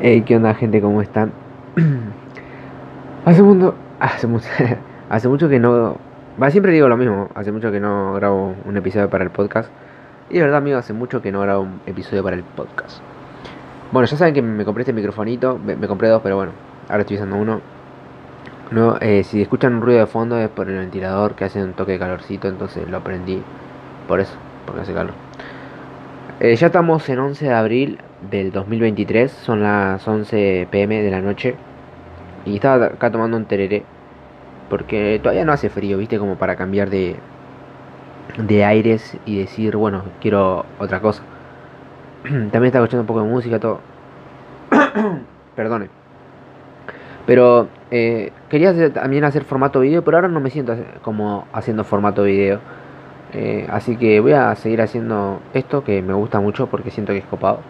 Hey, ¿qué onda gente? ¿Cómo están? hace mucho, hace mucho, hace mucho que no, va, siempre digo lo mismo, hace mucho que no grabo un episodio para el podcast. Y de verdad, amigo, hace mucho que no grabo un episodio para el podcast. Bueno, ya saben que me compré este microfonito, me, compré dos, pero bueno, ahora estoy usando uno. No, eh, si escuchan un ruido de fondo es por el ventilador que hace un toque de calorcito, entonces lo prendí por eso, porque hace calor. Eh, ya estamos en 11 de abril del 2023, son las 11 pm de la noche. Y estaba acá tomando un tereré, porque todavía no hace frío, viste, como para cambiar de, de aires y decir, bueno, quiero otra cosa. También estaba escuchando un poco de música, todo. Perdone. Pero eh, quería hacer- también hacer formato video, pero ahora no me siento como haciendo formato video. Eh, así que voy a seguir haciendo esto que me gusta mucho porque siento que es copado.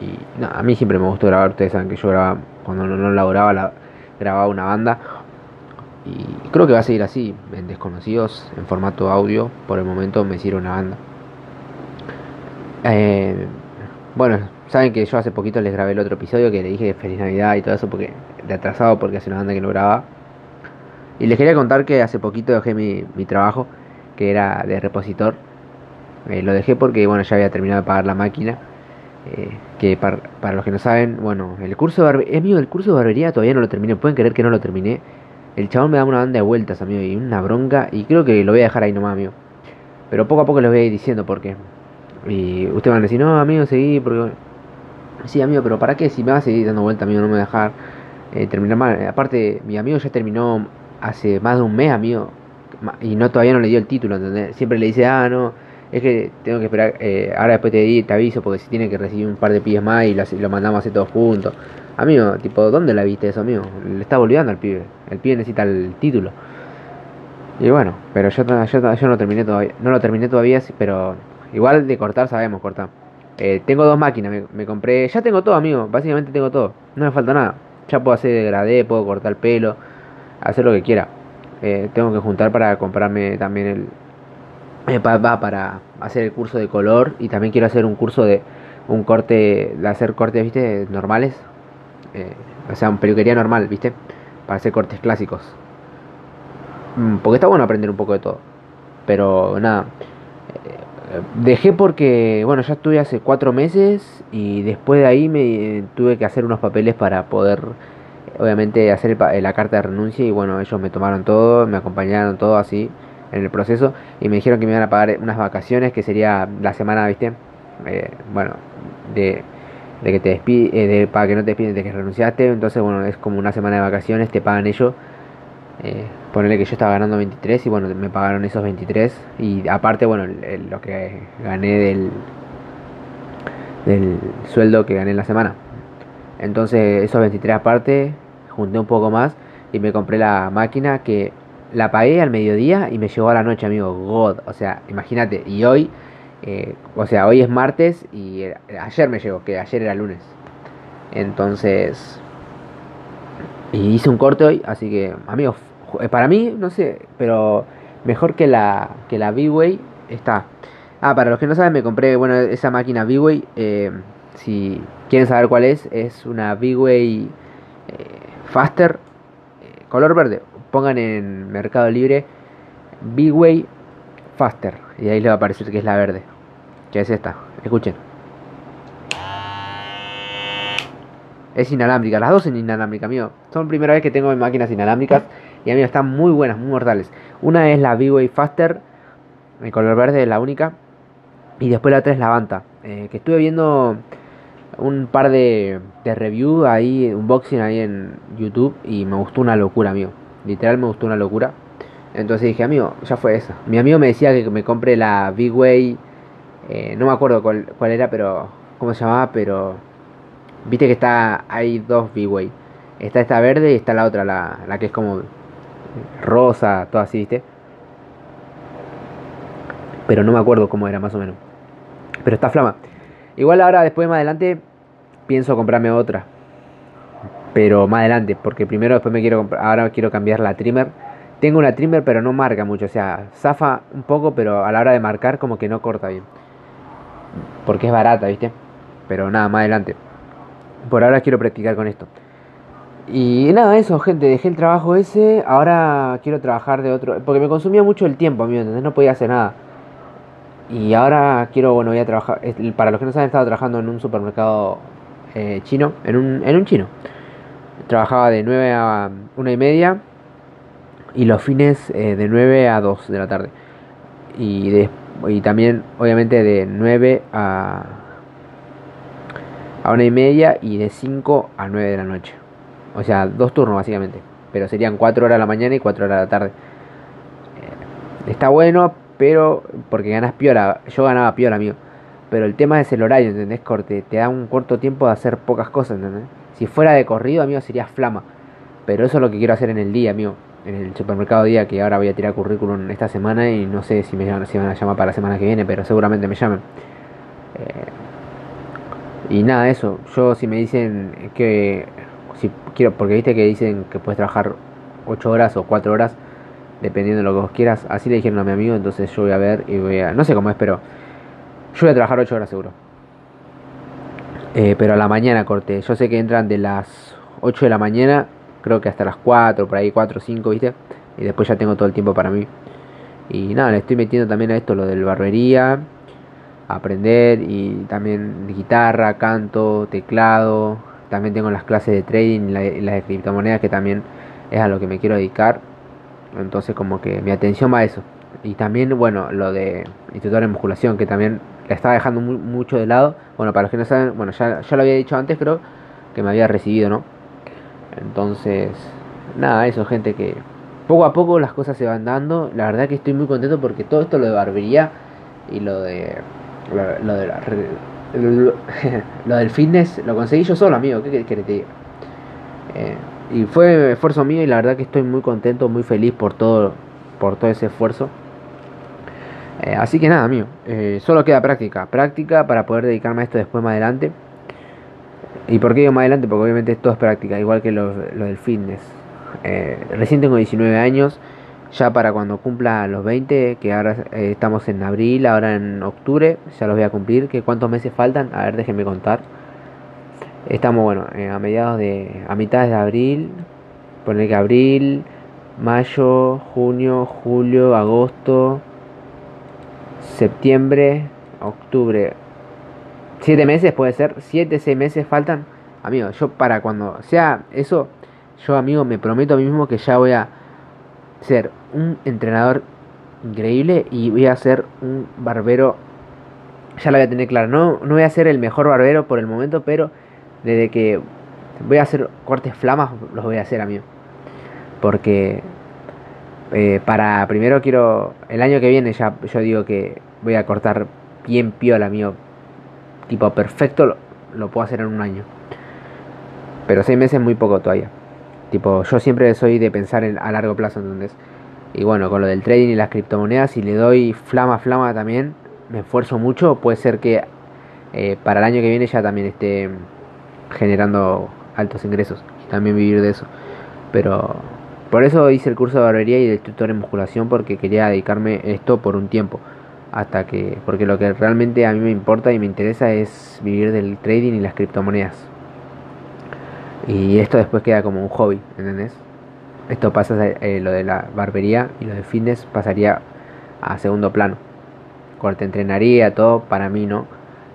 Y no, a mí siempre me gustó grabar. Ustedes saben que yo grababa, cuando no, no laboraba, la, grababa una banda. Y creo que va a seguir así, en Desconocidos, en formato audio. Por el momento me sirve una banda. Eh, bueno, saben que yo hace poquito les grabé el otro episodio que le dije Feliz Navidad y todo eso porque de atrasado porque hace una banda que no grababa. Y les quería contar que hace poquito dejé mi, trabajo, que era de repositor. Eh, lo dejé porque bueno ya había terminado de pagar la máquina. Eh, que par- para, los que no saben, bueno, el curso de barbería, amigo, el curso de barbería todavía no lo terminé. Pueden creer que no lo terminé. El chabón me da una banda de vueltas, amigo, y una bronca. Y creo que lo voy a dejar ahí nomás, amigo. Pero poco a poco les voy a ir diciendo por qué. Y ustedes van a decir, no, amigo, seguí, porque... Sí, amigo, pero ¿para qué? Si me va a seguir dando vuelta, amigo, no me va a dejar eh, terminar mal. Aparte, mi amigo ya terminó hace más de un mes, amigo. Y no todavía no le dio el título, ¿entendés? Siempre le dice, ah, no, es que tengo que esperar, eh, ahora después te, te aviso porque si tiene que recibir un par de pies más y lo, mandamos a hacer todos juntos. Amigo, tipo, ¿dónde la viste eso, amigo? Le está olvidando al pibe. El pibe necesita el título. Y bueno, pero yo, yo, yo no terminé todavía, no lo terminé todavía, pero igual de cortar sabemos cortar. Eh, tengo dos máquinas, me, compré, ya tengo todo, amigo, básicamente tengo todo, no me falta nada. Ya puedo hacer degradé, puedo cortar pelo, hacer lo que quiera. Eh, tengo que juntar para comprarme también el, va para hacer el curso de color y también quiero hacer un curso de un corte, de hacer cortes, viste, normales, eh, o sea, un peluquería normal, viste, para hacer cortes clásicos. Mm, Porque está bueno aprender un poco de todo. Pero nada. eh, Dejé porque, bueno, ya estuve hace cuatro meses y después de ahí me tuve que hacer unos papeles para poder, obviamente, hacer el la carta de renuncia y bueno, ellos me tomaron todo, me acompañaron todo así en el proceso y me dijeron que me iban a pagar unas vacaciones que sería la semana, ¿viste? Eh, bueno, de, de que te despide, de, para que no te despiden de que renunciaste, entonces bueno, es como una semana de vacaciones, te pagan ellos. Eh, ponerle que yo estaba ganando 23 y bueno, me pagaron esos 23 y aparte, bueno, lo que gané del, del sueldo que gané en la semana. Entonces, esos 23 aparte, junté un poco más y me compré la máquina que la pagué al mediodía y me llegó a la noche, amigo. God, o sea, imagínate. Y hoy, eh, o sea, hoy es martes y eh, ayer me llegó, que ayer era lunes. Entonces, y hice un corte hoy, así que, amigos, eh, para mí, no sé, pero mejor que la que la B-Way está. Ah, para los que no saben, me compré, bueno, esa máquina B-Way, si quieren saber cuál es, es una B-Way Faster, color verde. Pongan en Mercado Libre B-Way Faster, y ahí les va a aparecer que es la verde, que es esta. Escuchen. Es inalámbrica, las dos son inalámbricas, amigo. Son primera vez que tengo máquinas inalámbricas y amigo están muy buenas, muy mortales. Una es la V-Way Faster, el color verde es la única. Y después la otra es la Vanta, eh, que estuve viendo un par de, de review ahí, unboxing ahí en YouTube y me gustó una locura, amigo. Literal me gustó una locura. Entonces dije, amigo, ya fue esa. Mi amigo me decía que me compre la V-Way, eh, no me acuerdo cuál, cuál era, pero cómo se llamaba, pero Viste que está, hay dos B-Way. Está esta verde y está la otra, la, la que es como rosa, todo así, ¿viste? Pero no me acuerdo cómo era más o menos. Pero está flama. Igual ahora, después más adelante, pienso comprarme otra. Pero más adelante, porque primero después me quiero ahora quiero cambiar la trimmer. Tengo una trimmer pero no marca mucho, o sea, zafa un poco, pero a la hora de marcar como que no corta bien. Porque es barata, ¿viste? Pero nada, más adelante. por ahora quiero practicar con esto. Y nada, eso, gente, dejé el trabajo ese, ahora quiero trabajar de otro, porque me consumía mucho el tiempo, amigo, entonces no podía hacer nada. Y ahora quiero, bueno, voy a trabajar, para los que no saben, he estado trabajando en un supermercado eh, chino, en un, en un chino. Trabajaba de 9 a 1 y media y los fines eh, de 9 a 2 de la tarde. Y, de, y también, obviamente, de 9 a, a 1 y media y de 5 a 9 de la noche. O sea, dos turnos básicamente. Pero serían 4 horas a la mañana y 4 horas a la tarde. Eh, está bueno, pero porque ganas piola. Yo ganaba piola, amigo. Pero el tema es el horario, ¿entendés? Corte, te da un corto tiempo de hacer pocas cosas, ¿entendés? Si fuera de corrido, amigo, sería flama. Pero eso es lo que quiero hacer en el día, amigo. En el supermercado día, que ahora voy a tirar currículum esta semana y no sé si me llaman, si van a llamar para la semana que viene, pero seguramente me llamen. Eh, y nada, eso. Yo si me dicen que si quiero, porque viste que dicen que puedes trabajar 8 horas o 4 horas, dependiendo de lo que vos quieras. Así le dijeron a mi amigo, entonces yo voy a ver y voy a, no sé cómo es, pero yo voy a trabajar 8 horas seguro. Eh, pero a la mañana corté. Yo sé que entran de las 8 de la mañana, creo que hasta las 4, por ahí 4 o 5, ¿viste? Y después ya tengo todo el tiempo para mí. Y nada, le estoy metiendo también a esto lo del barbería, aprender y también guitarra, canto, teclado, también tengo las clases de trading y las de criptomonedas que también es a lo que me quiero dedicar. Entonces como que mi atención va a eso. Y también, bueno, lo de instructor en musculación, que también la estaba dejando mucho de lado. Bueno, para los que no saben, bueno, ya, ya lo había dicho antes, creo que me había recibido, ¿no? Entonces, nada, eso, gente, que poco a poco las cosas se van dando. La verdad que estoy muy contento porque todo esto, lo de barbería y lo de, lo, de lo, del fitness lo conseguí yo solo, amigo. ¿Qué querés que te eh, y fue esfuerzo mío y la verdad que estoy muy contento, muy feliz por todo, por todo ese esfuerzo. Eh, así que nada, amigo. Eh, solo queda práctica. Práctica para poder dedicarme a esto después más adelante. ¿Y por qué digo más adelante? Porque obviamente esto es práctica, igual que lo, lo del fitness. recién tengo 19 años ya para cuando cumpla los 20, que ahora eh, estamos en abril, ahora en octubre, ya los voy a cumplir, que cuántos meses faltan, a ver, déjenme contar. Estamos, bueno, eh, a mediados de, a mitad de abril, poner que abril, mayo, junio, julio, agosto, septiembre, octubre. Siete meses puede ser, siete, seis meses faltan. Amigo, yo para cuando sea eso, yo amigo me prometo a mí mismo que ya voy a ser un entrenador increíble y voy a ser un barbero. Ya lo voy a tener claro. No, no voy a ser el mejor barbero por el momento, pero desde que voy a hacer cortes flamas, los voy a hacer, amigo. Porque eh, para primero quiero. El año que viene ya yo digo que voy a cortar bien piola, amigo. Tipo perfecto, lo, lo puedo hacer en un año. Pero seis meses es muy poco todavía. Tipo, yo siempre soy de pensar en, a largo plazo, entonces. Y bueno, con lo del trading y las criptomonedas, si le doy flama, flama también, me esfuerzo mucho, puede ser que eh, para el año que viene ya también esté generando altos ingresos. También vivir de eso. Pero por eso hice el curso de barbería y del tutor en musculación porque quería dedicarme esto por un tiempo. Hasta que, porque lo que realmente a mí me importa y me interesa es vivir del trading y las criptomonedas. Y esto después queda como un hobby, ¿entendés? Esto pasa, eh, lo de la barbería y lo de fitness pasaría a segundo plano. Corte entrenaría, todo, para mí no.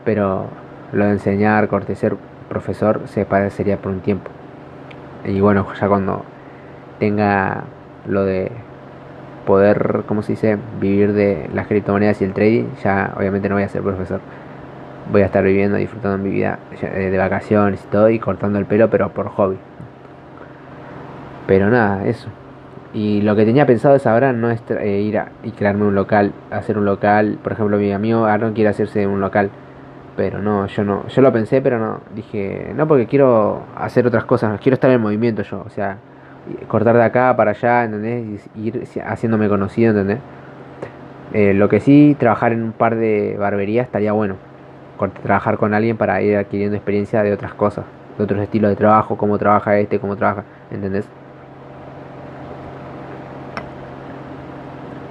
Pero lo de enseñar, corte ser profesor, se parecería por un tiempo. Y bueno, ya cuando tenga lo de poder, ¿cómo se dice?, vivir de las criptomonedas y el trading, ya obviamente no voy a ser profesor voy a estar viviendo, disfrutando mi vida eh, de vacaciones y todo y cortando el pelo, pero por hobby. Pero nada, eso. Y lo que tenía pensado es ahora no es eh, ir a, y crearme un local, hacer un local. Por ejemplo, mi amigo Aaron quiere hacerse un local. Pero no, yo no, yo lo pensé, pero no. Dije, no, porque quiero hacer otras cosas, quiero estar en movimiento yo. O sea, cortar de acá para allá, ¿entendés? Y ir haciéndome conocido, ¿entendés? Eh, lo que sí, trabajar en un par de barberías estaría bueno trabajar con alguien para ir adquiriendo experiencia de otras cosas, de otros estilos de trabajo, cómo trabaja este, cómo trabaja, ¿entendés?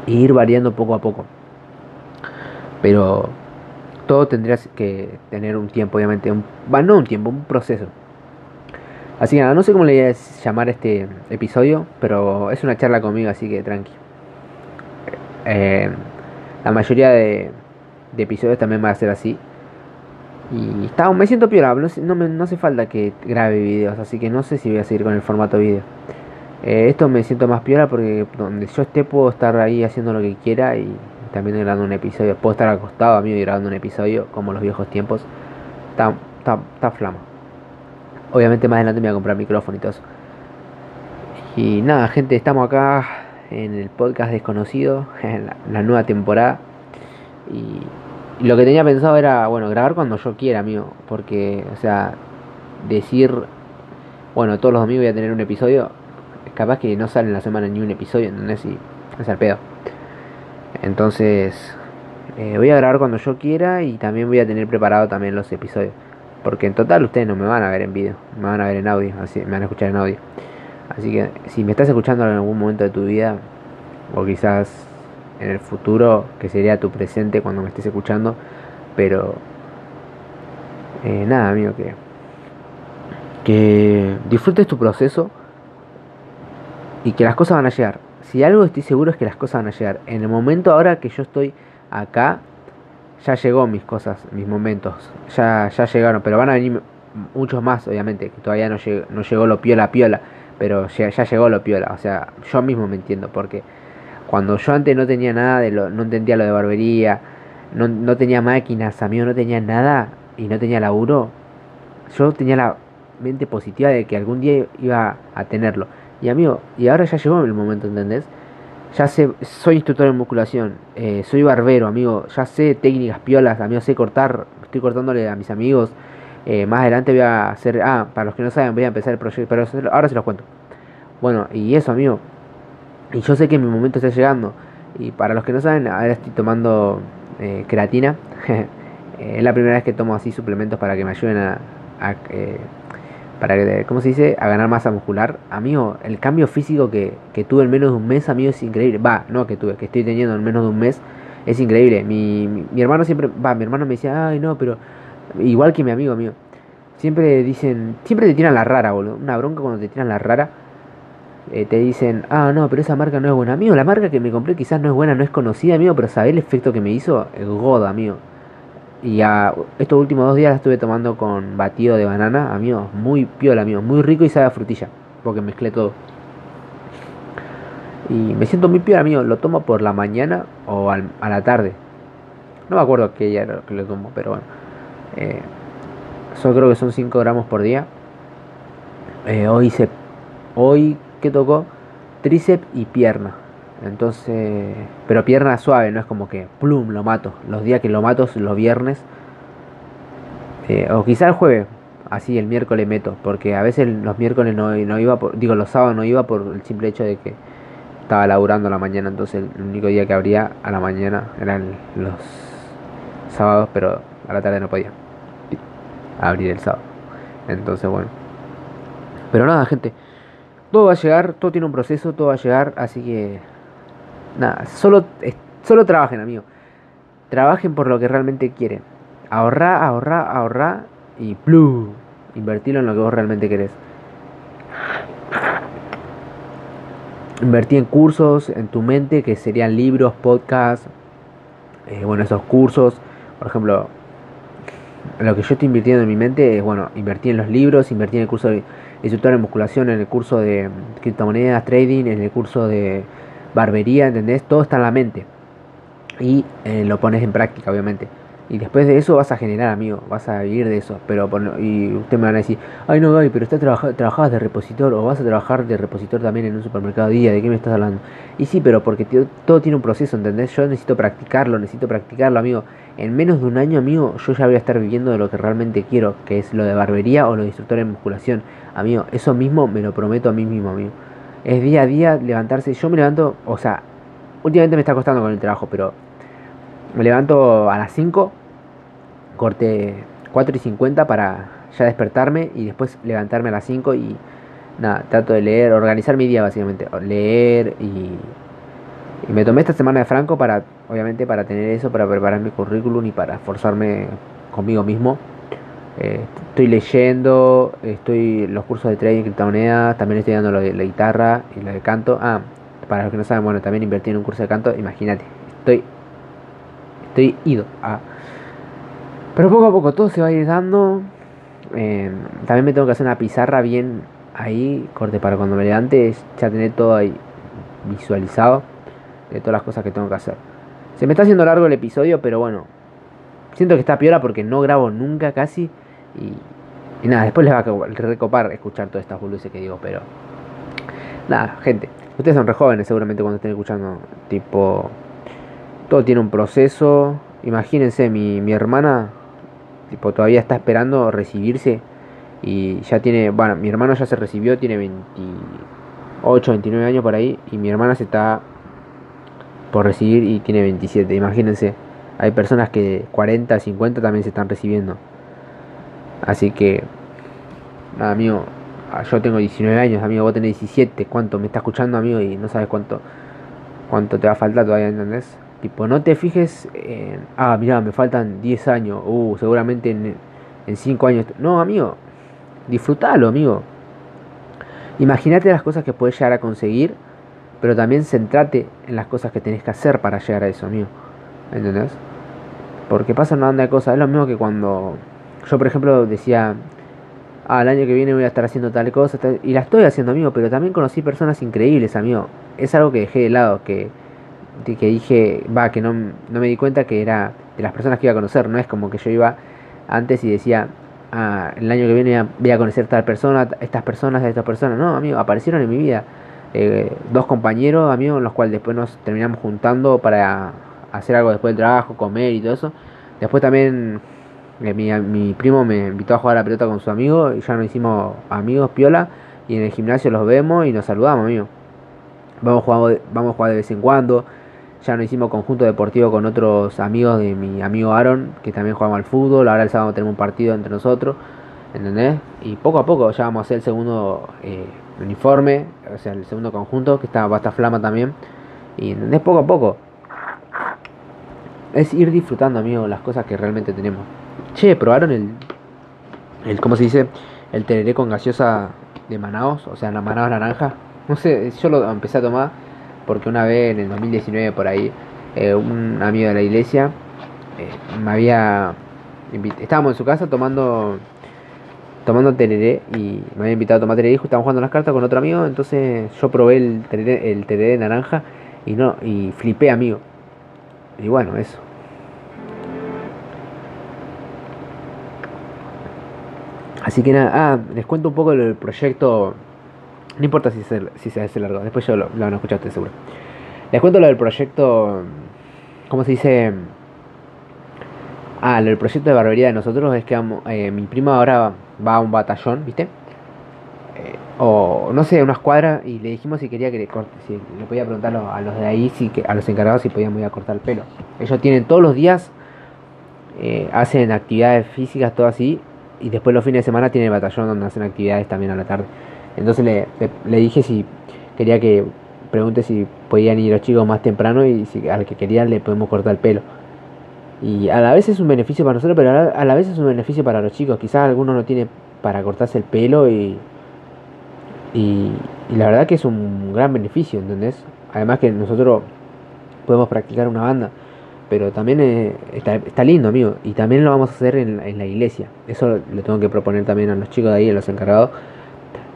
Y ir variando poco a poco. Pero todo tendrías que tener un tiempo, obviamente, un, no un tiempo, un proceso. Así que nada, no sé cómo le voy a llamar este episodio, pero es una charla conmigo, así que tranqui. Eh, la mayoría de, episodios también va a ser así. Y está, me siento piola, no, no, hace falta que grabe videos, así que no sé si voy a seguir con el formato video. Eh, esto me siento más piola porque donde yo esté puedo estar ahí haciendo lo que quiera y también grabando un episodio. Puedo estar acostado a mí y grabando un episodio como los viejos tiempos. Está, está, está flama. Obviamente más adelante me voy a comprar micrófono y todo. Y nada, gente, estamos acá en el podcast desconocido, en la, nueva temporada. Y, lo que tenía pensado era, bueno, grabar cuando yo quiera, amigo. Porque, o sea, decir, bueno, todos los domingos voy a tener un episodio. Capaz que no sale en la semana ni un episodio, ¿entendés? Y es al pedo. Entonces, eh, voy a grabar cuando yo quiera y también voy a tener preparado también los episodios. Porque en total ustedes no me van a ver en video, me van a ver en audio, así me van a escuchar en audio. Así que si me estás escuchando en algún momento de tu vida, o quizás en el futuro, que sería tu presente cuando me estés escuchando, pero eh, nada, amigo, que, que disfrutes tu proceso y que las cosas van a llegar. Si algo estoy seguro es que las cosas van a llegar. En el momento ahora que yo estoy acá, ya llegó mis cosas, mis momentos, ya, ya llegaron, pero van a venir muchos más, obviamente, que todavía no, no llegó lo piola piola, pero ya, ya, llegó lo piola, o sea, yo mismo me entiendo, porque cuando yo antes no tenía nada de lo, no entendía lo de barbería, no, no tenía máquinas, amigo, no tenía nada y no tenía laburo, yo tenía la mente positiva de que algún día iba a tenerlo. Y amigo, y ahora ya llegó el momento, ¿entendés? Ya sé, soy instructor en musculación, eh, soy barbero, amigo, ya sé técnicas piolas, amigo, sé cortar, estoy cortándole a mis amigos. Eh, más adelante voy a hacer, ah, para los que no saben, voy a empezar el proyecto, pero ahora se los cuento. Bueno, y eso, amigo. Y yo sé que mi momento está llegando. Y para los que no saben, ahora estoy tomando eh, creatina. es la primera vez que tomo así suplementos para que me ayuden a, a para que, ¿cómo se dice? A ganar masa muscular. Amigo, el cambio físico que, que tuve en menos de un mes, amigo, es increíble. Va, no que tuve, que estoy teniendo en menos de un mes, es increíble. Mi, mi, hermano siempre, va, mi hermano me decía, ay, no, pero igual que mi amigo mío. Siempre dicen, siempre te tiran la rara, boludo. Una bronca cuando te tiran la rara. Eh, te dicen, ah, no, pero esa marca no es buena. Amigo, la marca que me compré quizás no es buena, no es conocida, amigo, pero ¿sabés el efecto que me hizo? El goda, amigo. Y a estos últimos dos días la estuve tomando con batido de banana, amigo, muy piola, amigo, muy rico y sabe a frutilla, porque mezclé todo. Y me siento muy piola, amigo, lo tomo por la mañana o a la tarde. No me acuerdo qué día que lo tomo, pero bueno. Eh, yo creo que son 5 gramos por día. Eh, hoy se, hoy que tocó tríceps y pierna. Entonces, pero pierna suave, no es como que plum lo mato. Los días que lo mato son los viernes. Eh, o quizá el jueves, así el miércoles meto, porque a veces los miércoles no, no iba por, digo los sábados no iba por el simple hecho de que estaba laburando a la mañana, entonces el único día que abría a la mañana eran los sábados, pero a la tarde no podía abrir el sábado. Entonces, bueno. Pero nada, gente. Todo va a llegar, todo tiene un proceso, todo va a llegar, así que Nada, solo, solo trabajen, amigo. Trabajen por lo que realmente quieren. Ahorra, ahorra, ahorra y ¡plum! Invertirlo en lo que vos realmente querés. Invertí en cursos, en tu mente, que serían libros, podcasts. Eh, bueno, esos cursos. Por ejemplo, lo que yo estoy invirtiendo en mi mente es, bueno, invertí en los libros, invertí en el curso de instructor en musculación, en el curso de criptomonedas, trading, en el curso de barbería, ¿entendés? Todo está en la mente. Y eh, lo pones en práctica, obviamente. Y después de eso vas a generar, amigo, vas a vivir de eso. Pero y usted me van a decir, ay no, Gaby, pero usted trabajabas de repositor o vas a trabajar de repositor también en un supermercado día, ¿de qué me estás hablando? Y sí, pero porque todo tiene un proceso, ¿entendés? Yo necesito practicarlo, necesito practicarlo, amigo. En menos de un año, amigo, yo ya voy a estar viviendo de lo que realmente quiero, que es lo de barbería o lo de instructor en musculación. Amigo, eso mismo me lo prometo a mí mismo, amigo es día a día levantarse. Yo me levanto, o sea, últimamente me está costando con el trabajo, pero me levanto a las 5, corte 4 y 50 para ya despertarme y después levantarme a las 5 y nada, trato de leer, organizar mi día básicamente, leer y, y me tomé esta semana de Franco para, obviamente, para tener eso, para preparar mi currículum y para esforzarme conmigo mismo Eh, estoy leyendo, estoy los cursos de trading criptomonedas, también estoy dando lo de la guitarra y lo de canto. Ah, para los que no saben, bueno, también invertí en un curso de canto, imagínate, estoy estoy ido a pero poco a poco todo se va a ir dando. Eh, también me tengo que hacer una pizarra bien ahí, corte para cuando me levante, ya tener todo ahí visualizado de todas las cosas que tengo que hacer. Se me está haciendo largo el episodio, pero bueno, siento que está piola porque no grabo nunca casi. Y, nada, después les va a recopar escuchar todas estas boludeces que digo, pero nada, gente. Ustedes son re jóvenes seguramente cuando estén escuchando. Tipo, todo tiene un proceso. Imagínense, mi, mi hermana tipo todavía está esperando recibirse y ya tiene, bueno, mi hermano ya se recibió, tiene 28, 29 años por ahí y mi hermana se está por recibir y tiene 27, imagínense, hay personas que 40, 50 también se están recibiendo. Así que, nada, amigo, ah, yo tengo 19 años, amigo, vos tenés 17, ¿cuánto me está escuchando, amigo? Y no sabes cuánto cuánto te va a faltar todavía, ¿entendés? Tipo, no te fijes en, ah, mira, me faltan 10 años, uh, seguramente en, en 5 años. No, amigo, disfrútalo, amigo. Imagínate las cosas que puedes llegar a conseguir, pero también centrate en las cosas que tenés que hacer para llegar a eso, amigo. ¿Entendés? Porque pasa una banda de cosas. Es lo mismo que cuando yo, por ejemplo, decía, ah, el año que viene voy a estar haciendo tal cosa, y la estoy haciendo, amigo, pero también conocí personas increíbles, amigo. Es algo que dejé de lado, que que dije, va, que no, no, me di cuenta que era de las personas que iba a conocer, no es como que yo iba antes y decía, ah, el año que viene voy a conocer tal persona, estas personas, estas personas, no, amigo, aparecieron en mi vida eh, dos compañeros, amigos, los cuales después nos terminamos juntando para hacer algo después del trabajo, comer y todo eso. Después también eh, mi, mi primo me invitó a jugar a la pelota con su amigo y ya nos hicimos amigos, piola, y en el gimnasio los vemos y nos saludamos, amigo. Vamos jugar, vamos a jugar de vez en cuando ya nos hicimos conjunto deportivo con otros amigos de mi amigo Aaron, que también jugamos al fútbol. Ahora el sábado tenemos un partido entre nosotros, ¿entendés? Y poco a poco ya vamos a hacer el segundo eh, uniforme, o sea, el segundo conjunto, que está, va flama también. Y ¿entendés? Poco a poco. Es ir disfrutando, amigo, las cosas que realmente tenemos. Che, ¿probaron el, el ¿cómo se dice? El tereré con gaseosa de Manaos, o sea, la Manaos naranja. No sé, yo lo empecé a tomar porque una vez en el 2019 por ahí, eh, un amigo de la iglesia eh, me había estábamos en su casa tomando tomando tereré y me había invitado a tomar tereré estábamos jugando las cartas con otro amigo, entonces yo probé el tereré, el tereré naranja y no y flipé amigo. Y bueno, eso. Así que nada, ah, les cuento un poco del proyecto no importa si se, si se hace largo, después yo lo, lo van a escuchar, seguro. Les cuento lo del proyecto. ¿Cómo se dice? Ah, lo del proyecto de barbería de nosotros es que eh, mi prima ahora va a un batallón, ¿viste? Eh, o no sé, una escuadra y le dijimos si quería que le corte, si le podía preguntar a los de ahí, si, a los encargados si podían ir a cortar el pelo. Ellos tienen todos los días, eh, hacen actividades físicas, todo así, y después los fines de semana tienen el batallón donde hacen actividades también a la tarde. Entonces le, le, dije si quería que pregunte si podían ir los chicos más temprano y si al que querían le podemos cortar el pelo. Y a la vez es un beneficio para nosotros, pero a la, vez es un beneficio para los chicos. Quizás alguno no tiene para cortarse el pelo y, y, la verdad que es un gran beneficio, ¿entendés? Además que nosotros podemos practicar una banda, pero también eh, está, lindo, amigo. Y también lo vamos a hacer en, en la iglesia. Eso lo tengo que proponer también a los chicos de ahí, a los encargados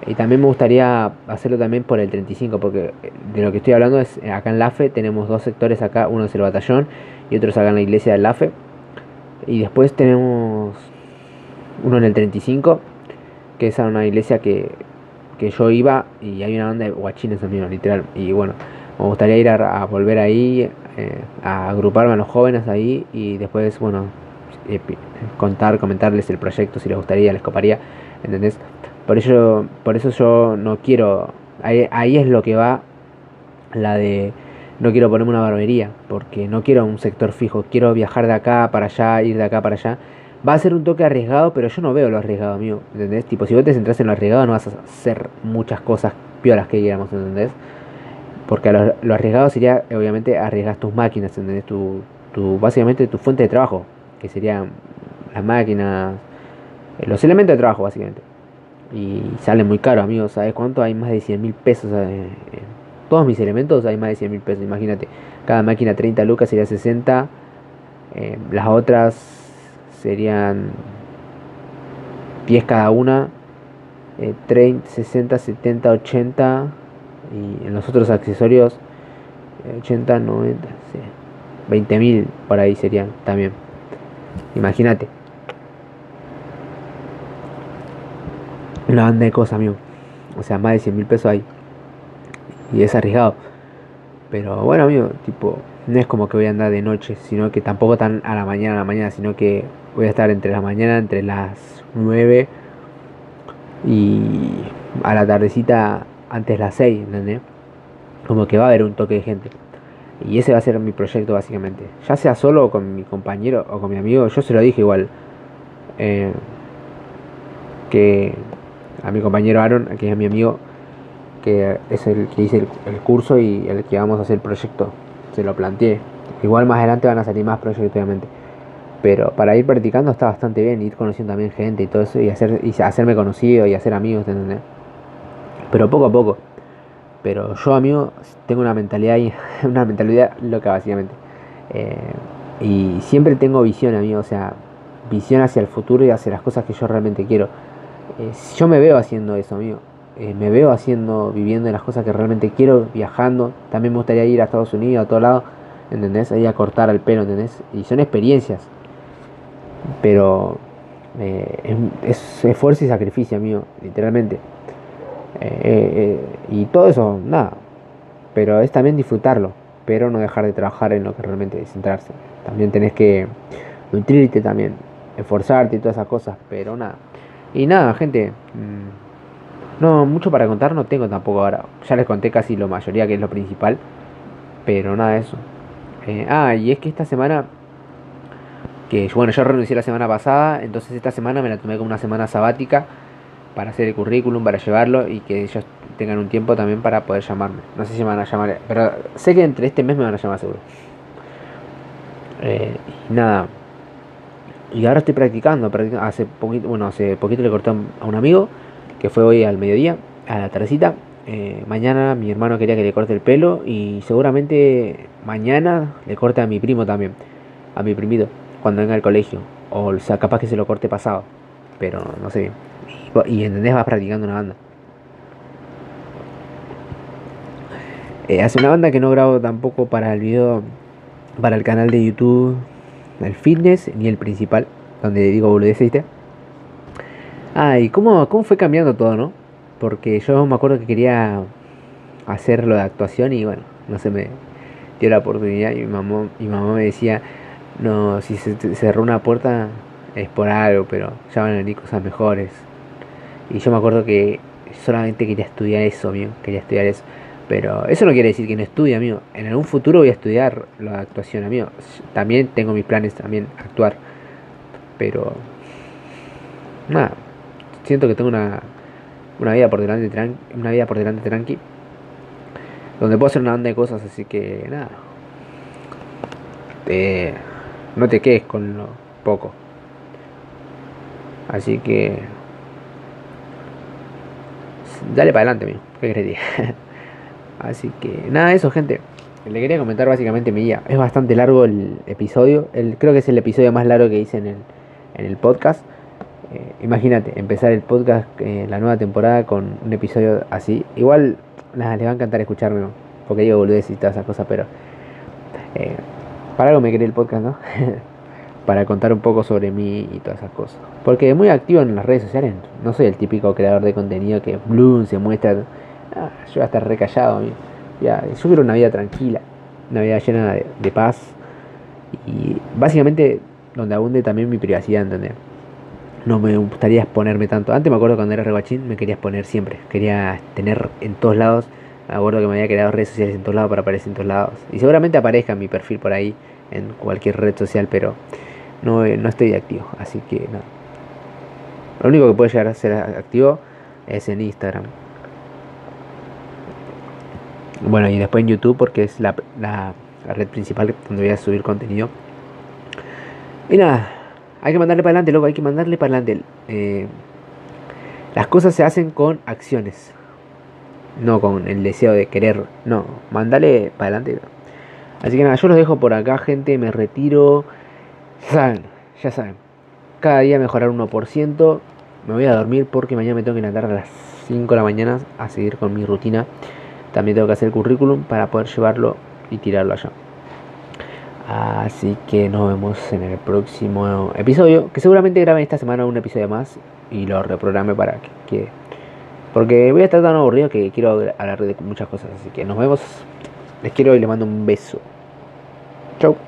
y también me gustaría hacerlo también por el 35, porque de lo que estoy hablando es eh, acá en LAFE tenemos dos sectores acá, uno es el batallón y otro es acá en la iglesia del LAFE. Y después tenemos uno en el 35, que es una iglesia que, que yo iba y hay una banda de guachines también, literal. Y bueno, me gustaría ir a, volver ahí, eh, a agruparme a los jóvenes ahí y después, bueno, eh, contar, comentarles el proyecto si les gustaría, les coparía, ¿entendés? Por eso, por eso yo no quiero, ahí, es lo que va la de no quiero ponerme una barbería, porque no quiero un sector fijo, quiero viajar de acá para allá, ir de acá para allá. Va a ser un toque arriesgado, pero yo no veo lo arriesgado, amigo, ¿entendés? Tipo, si vos te centras en lo arriesgado no vas a hacer muchas cosas pioras que digamos, ¿entendés? Porque lo, arriesgado sería, obviamente, arriesgar tus máquinas, ¿entendés? Tu, tu, básicamente tu fuente de trabajo, que serían las máquinas, eh, los elementos de trabajo, básicamente. Y sale muy caro, amigos. ¿Sabes cuánto? Hay más de 100 mil pesos. Eh, todos mis elementos hay más de 100 mil pesos. Imagínate, cada máquina 30 lucas sería 60. Eh, las otras serían 10 cada una. 30, 60, 70, 80. Y en los otros accesorios 80, 90, 20 mil por ahí serían también. Imagínate. Una banda de cosas, amigo. O sea, más de 100 mil pesos ahí. Y es arriesgado. Pero bueno, amigo, tipo, no es como que voy a andar de noche, sino que tampoco tan a la mañana, a la mañana, sino que voy a estar entre la mañana, entre las 9 y a la tardecita antes las 6, ¿entendés? Como que va a haber un toque de gente. Y ese va a ser mi proyecto básicamente. Ya sea solo con mi compañero o con mi amigo, yo se lo dije igual. Eh, que a mi compañero Aaron, que es mi amigo, que es el que hice el, curso y el que vamos a hacer el proyecto. Se lo planteé. Igual más adelante van a salir más proyectos obviamente. Pero para ir practicando está bastante bien, ir conociendo también gente y todo eso, y, hacer, y hacerme conocido y hacer amigos, ¿entendés? Pero poco a poco. Pero yo, amigo, tengo una mentalidad, una mentalidad loca, básicamente. Eh, y siempre tengo visión, amigo, o sea, visión hacia el futuro y hacia las cosas que yo realmente quiero. Eh, yo me veo haciendo eso, amigo. Eh, me veo haciendo, viviendo las cosas que realmente quiero, viajando. También me gustaría ir a Estados Unidos, a todo lado, ¿entendés? Ahí a cortar el pelo, ¿entendés? Y son experiencias. Pero es esfuerzo y sacrificio, amigo, literalmente. Eh, eh, y todo eso, nada. Pero es también disfrutarlo, pero no dejar de trabajar en lo que realmente es centrarse. También tenés que nutrirte también, esforzarte y todas esas cosas, pero nada. Y nada, gente. Mm, no, mucho para contar no tengo tampoco ahora. Ya les conté casi lo mayoría que es lo principal. Pero nada eso. Eh, ah, y es que esta semana. Que bueno, yo renuncié la semana pasada. Entonces esta semana me la tomé como una semana sabática para hacer el currículum, para llevarlo y que ellos tengan un tiempo también para poder llamarme. No sé si me van a llamar, pero sé que entre este mes me van a llamar seguro. Eh, nada. Y ahora estoy practicando, hace poquito, bueno, hace poquito le corté a un amigo que fue hoy al mediodía, a la tardecita. Eh, mañana mi hermano quería que le corte el pelo y seguramente mañana le corte a mi primo también, a mi primito, cuando venga al colegio. O sea, capaz que se lo corte pasado, pero no sé bien. Y, entendés, vas practicando una banda. Eh, hace una banda que no grabo tampoco para el video, para el canal de YouTube, el fitness, ni el principal, donde digo boludeces, ¿viste? Ah, y cómo, cómo fue cambiando todo, ¿no? Porque yo me acuerdo que quería hacerlo de actuación y bueno, no se me dio la oportunidad y mi mamá, mi mamá me decía, no, si se cerró una puerta es por algo, pero ya van a venir cosas mejores. Y yo me acuerdo que solamente quería estudiar eso, amigo. Quería estudiar eso. Pero eso no quiere decir que no estudie, amigo. En algún futuro voy a estudiar la actuación, amigo. También tengo mis planes también actuar. Pero nada, siento que tengo una, una vida por delante tranqui, una vida por delante tranqui donde puedo hacer una banda de cosas, así que nada. no te quedes con lo poco. Así que dale para adelante, amigo. ¿Qué querés Así que nada eso, gente. Le quería comentar básicamente mi día. Es bastante largo el episodio. Creo que es el episodio más largo que hice en el, en el podcast. Eh, imagínate, empezar el podcast, eh, la nueva temporada, con un episodio así. Igual nada, les va a encantar escucharme, porque digo boludez y todas esas cosas, pero eh, para algo me quería el podcast, ¿no? para contar un poco sobre mí y todas esas cosas. Porque muy activo en las redes sociales, no soy el típico creador de contenido que Bloom se muestra. Ah, yo voy a estar recallado. Ya, yo quiero una vida tranquila, una vida llena de, paz y básicamente donde abunde también mi privacidad, ¿entendés? No me gustaría exponerme tanto. Antes me acuerdo cuando era reguachín me quería exponer siempre. Quería tener en todos lados. Me acuerdo que me había creado redes sociales en todos lados para aparecer en todos lados. Y seguramente aparezca mi perfil por ahí en cualquier red social, pero no, eh, no estoy activo, así que nada. Lo único que puede llegar a ser activo es en Instagram. Bueno, y después en YouTube porque es la, red principal donde voy a subir contenido. Y nada, Hay que mandarle para adelante, loco, hay que mandarle para adelante. Eh, las cosas se hacen con acciones, no con el deseo de querer. No, mandale para adelante. Así que nada, yo los dejo por acá, gente. Me retiro. Saben, ya saben. Cada día mejorar 1%. Me voy a dormir porque mañana me tengo que levantar a las 5 de la mañana a seguir con mi rutina. También tengo que hacer el currículum para poder llevarlo y tirarlo allá. Así que nos vemos en el próximo episodio. Que seguramente grabe esta semana un episodio más. Y lo reprograme para que Porque voy a estar tan aburrido que quiero hablar de muchas cosas. Así que nos vemos. Les quiero y les mando un beso. Chau.